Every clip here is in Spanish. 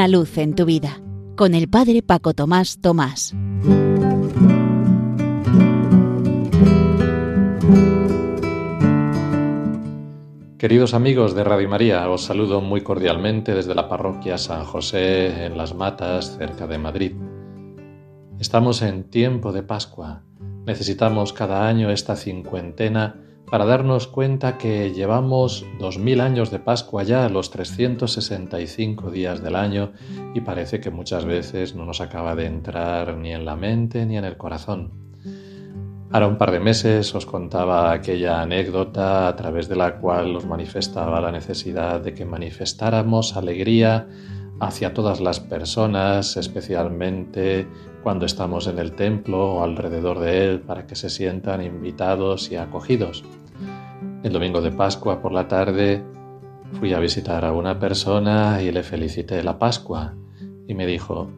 Una luz en tu vida con el Padre Paco Tomás Tomás. Queridos amigos de Radio María, os saludo muy cordialmente desde la parroquia San José en Las Matas, cerca de Madrid. Estamos en tiempo de Pascua. Necesitamos cada año esta cincuentena para darnos cuenta que llevamos dos mil años de Pascua ya, los 365 días del año, y parece que muchas veces no nos acaba de entrar ni en la mente ni en el corazón. Ahora un par de meses os contaba aquella anécdota a través de la cual os manifestaba la necesidad de que manifestáramos alegría hacia todas las personas, especialmente cuando estamos en el templo o alrededor de él, para que se sientan invitados y acogidos. El domingo de Pascua por la tarde fui a visitar a una persona y le felicité la Pascua y me dijo,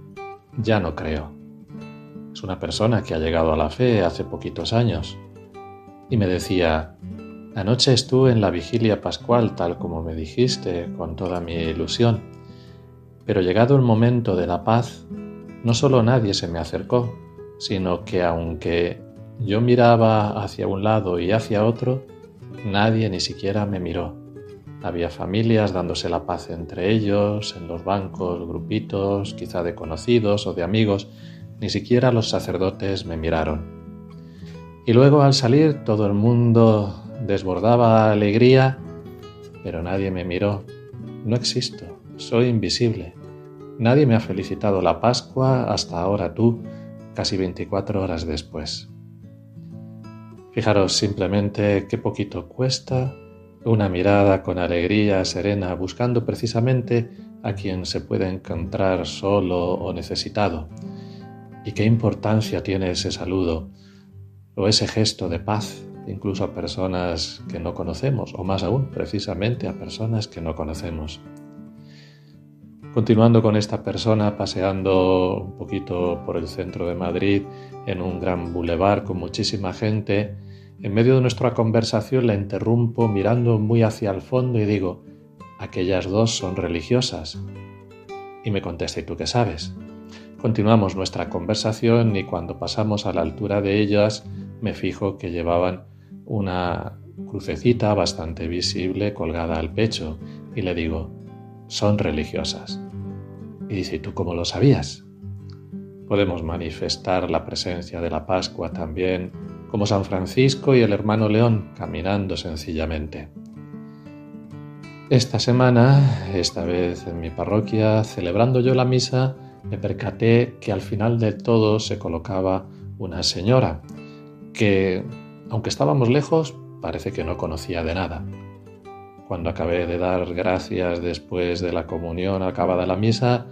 ya no creo. Es una persona que ha llegado a la fe hace poquitos años. Y me decía, anoche estuve en la vigilia pascual tal como me dijiste, con toda mi ilusión. Pero llegado el momento de la paz, no solo nadie se me acercó, sino que aunque yo miraba hacia un lado y hacia otro, Nadie ni siquiera me miró. Había familias dándose la paz entre ellos, en los bancos, grupitos, quizá de conocidos o de amigos. Ni siquiera los sacerdotes me miraron. Y luego al salir todo el mundo desbordaba alegría, pero nadie me miró. No existo, soy invisible. Nadie me ha felicitado la Pascua hasta ahora tú, casi 24 horas después. Fijaros simplemente qué poquito cuesta una mirada con alegría serena buscando precisamente a quien se puede encontrar solo o necesitado. Y qué importancia tiene ese saludo o ese gesto de paz, incluso a personas que no conocemos, o más aún, precisamente a personas que no conocemos. Continuando con esta persona, paseando un poquito por el centro de Madrid, en un gran bulevar con muchísima gente, en medio de nuestra conversación la interrumpo mirando muy hacia el fondo y digo, aquellas dos son religiosas. Y me contesta, ¿y tú qué sabes? Continuamos nuestra conversación y cuando pasamos a la altura de ellas me fijo que llevaban una crucecita bastante visible colgada al pecho y le digo, son religiosas. Y ¿y tú cómo lo sabías? Podemos manifestar la presencia de la Pascua también como San Francisco y el hermano León caminando sencillamente. Esta semana, esta vez en mi parroquia, celebrando yo la misa, me percaté que al final de todo se colocaba una señora que, aunque estábamos lejos, parece que no conocía de nada. Cuando acabé de dar gracias después de la comunión acabada la misa,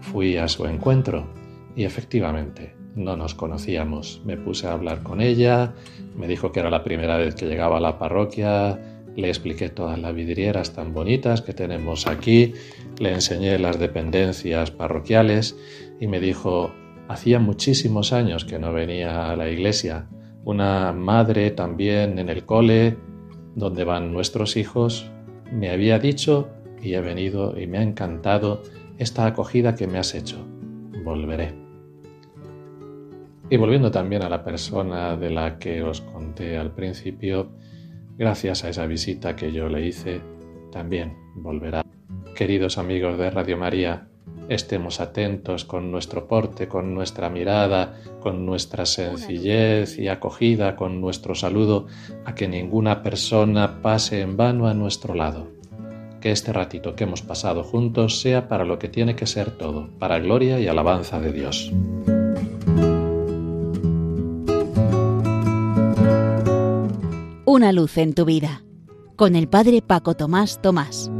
fui a su encuentro y efectivamente no nos conocíamos. Me puse a hablar con ella, me dijo que era la primera vez que llegaba a la parroquia, le expliqué todas las vidrieras tan bonitas que tenemos aquí, le enseñé las dependencias parroquiales y me dijo, hacía muchísimos años que no venía a la iglesia, una madre también en el cole donde van nuestros hijos, me había dicho y he venido y me ha encantado esta acogida que me has hecho. Volveré. Y volviendo también a la persona de la que os conté al principio, gracias a esa visita que yo le hice, también volverá. Queridos amigos de Radio María, estemos atentos con nuestro porte, con nuestra mirada, con nuestra sencillez y acogida, con nuestro saludo, a que ninguna persona pase en vano a nuestro lado. Que este ratito que hemos pasado juntos sea para lo que tiene que ser todo, para gloria y alabanza de Dios. Una luz en tu vida, con el Padre Paco Tomás Tomás.